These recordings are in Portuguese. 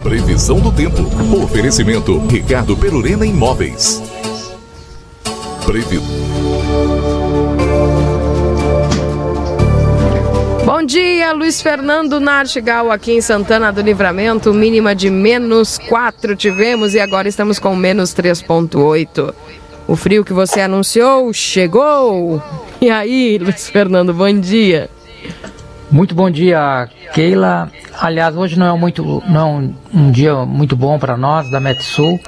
Previsão do tempo. Oferecimento Ricardo Perurena Imóveis. Previ... Bom dia, Luiz Fernando Nartigal aqui em Santana do Livramento, mínima de menos 4 tivemos e agora estamos com menos 3,8. O frio que você anunciou chegou! E aí, Luiz Fernando, bom dia. Muito bom dia, Keila. Aliás, hoje não é, muito, não é um, dia muito bom para nós da Metsul.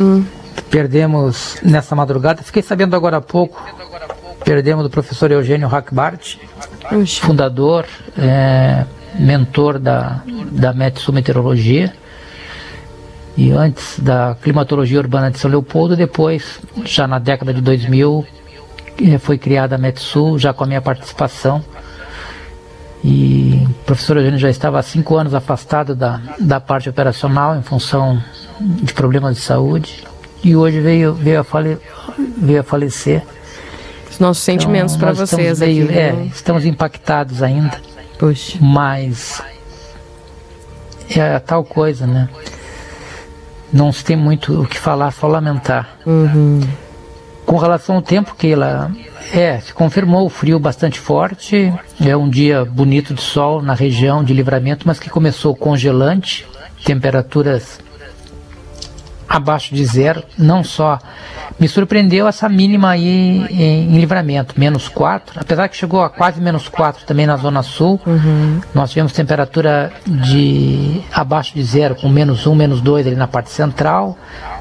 Hum. Perdemos nessa madrugada, fiquei sabendo agora há pouco, perdemos do professor Eugênio Hackbart, fundador, é, mentor da, da Metsul Meteorologia. E antes da climatologia urbana de São Leopoldo, depois, já na década de 2000, é, foi criada a Metsul, já com a minha participação e o professor Eugênio já estava há cinco anos afastado da, da parte operacional em função de problemas de saúde. E hoje veio, veio, a, fale, veio a falecer. Os nossos sentimentos então, para vocês meio, aqui. É, né? estamos impactados ainda. Puxa. Mas é a tal coisa, né? Não se tem muito o que falar, só lamentar. Uhum. Com relação ao tempo que ela é, se confirmou o frio bastante forte. É um dia bonito de sol na região de livramento, mas que começou congelante, temperaturas abaixo de zero. Não só me surpreendeu essa mínima aí em, em livramento, menos 4, apesar que chegou a quase menos 4 também na Zona Sul. Uhum. Nós tivemos temperatura de abaixo de zero, com menos 1, menos 2 ali na parte central.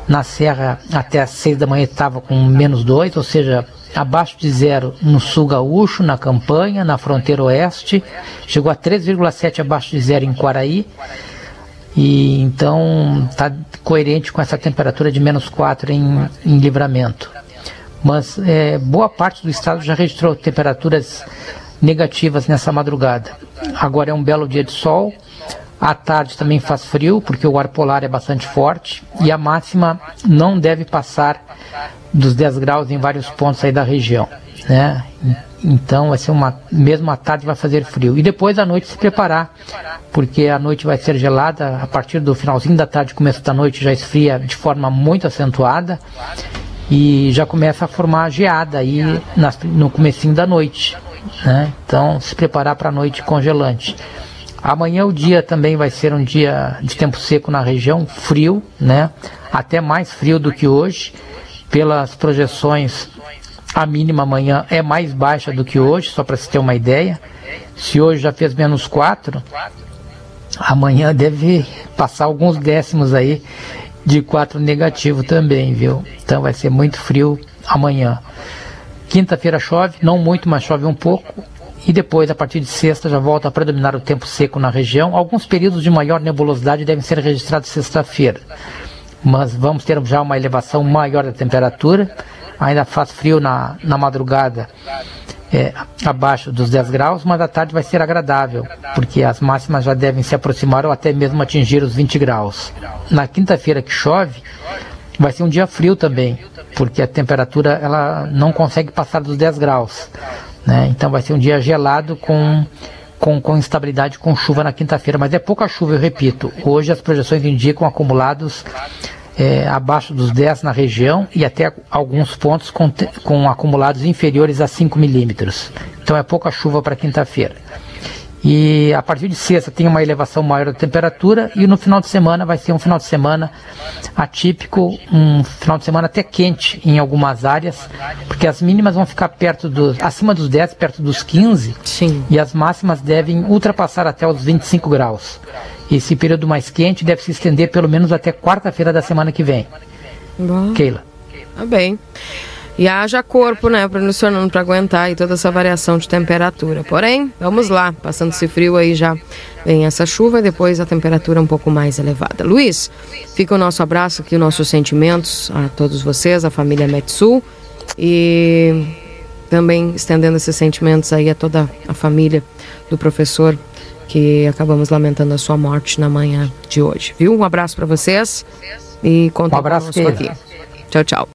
Na Serra, até às 6 da manhã estava com menos 2, ou seja, abaixo de zero no sul gaúcho, na campanha, na fronteira oeste, chegou a 3,7 abaixo de zero em Quaraí, e então está coerente com essa temperatura de menos 4 em, em livramento. Mas é, boa parte do estado já registrou temperaturas negativas nessa madrugada. Agora é um belo dia de sol, à tarde também faz frio, porque o ar polar é bastante forte, e a máxima não deve passar dos 10 graus em vários pontos aí da região, né? Então vai ser uma mesmo à tarde vai fazer frio e depois à noite se preparar, porque a noite vai ser gelada a partir do finalzinho da tarde, começo da noite já esfria de forma muito acentuada e já começa a formar geada aí nas, no comecinho da noite, né? Então se preparar para a noite congelante. Amanhã o dia também vai ser um dia de tempo seco na região, frio, né? Até mais frio do que hoje pelas projeções, a mínima amanhã é mais baixa do que hoje, só para se ter uma ideia. Se hoje já fez menos 4, amanhã deve passar alguns décimos aí de 4 negativo também, viu? Então vai ser muito frio amanhã. Quinta-feira chove, não muito, mas chove um pouco. E depois, a partir de sexta, já volta a predominar o tempo seco na região. Alguns períodos de maior nebulosidade devem ser registrados sexta-feira mas vamos ter já uma elevação maior da temperatura. Ainda faz frio na, na madrugada, é, abaixo dos 10 graus, mas à tarde vai ser agradável, porque as máximas já devem se aproximar ou até mesmo atingir os 20 graus. Na quinta-feira que chove, vai ser um dia frio também, porque a temperatura ela não consegue passar dos 10 graus. Né? Então vai ser um dia gelado com com, com instabilidade com chuva na quinta-feira, mas é pouca chuva, eu repito. Hoje as projeções indicam acumulados é, abaixo dos 10 na região e até alguns pontos com, com acumulados inferiores a 5 milímetros. Então é pouca chuva para quinta-feira. E a partir de sexta tem uma elevação maior da temperatura e no final de semana vai ser um final de semana atípico, um final de semana até quente em algumas áreas, porque as mínimas vão ficar perto dos acima dos 10, perto dos 15, Sim. e as máximas devem ultrapassar até os 25 graus. Esse período mais quente deve se estender pelo menos até quarta-feira da semana que vem. Bom. Keila. Tá bem. E haja corpo, né, para funcionando para aguentar aí toda essa variação de temperatura. Porém, vamos lá, passando esse frio aí já vem essa chuva e depois a temperatura um pouco mais elevada. Luiz, fica o nosso abraço aqui, os nossos sentimentos a todos vocês, a família Metsul e também estendendo esses sentimentos aí a toda a família do professor que acabamos lamentando a sua morte na manhã de hoje, viu? Um abraço para vocês e conta um abraço aqui. Tchau, tchau.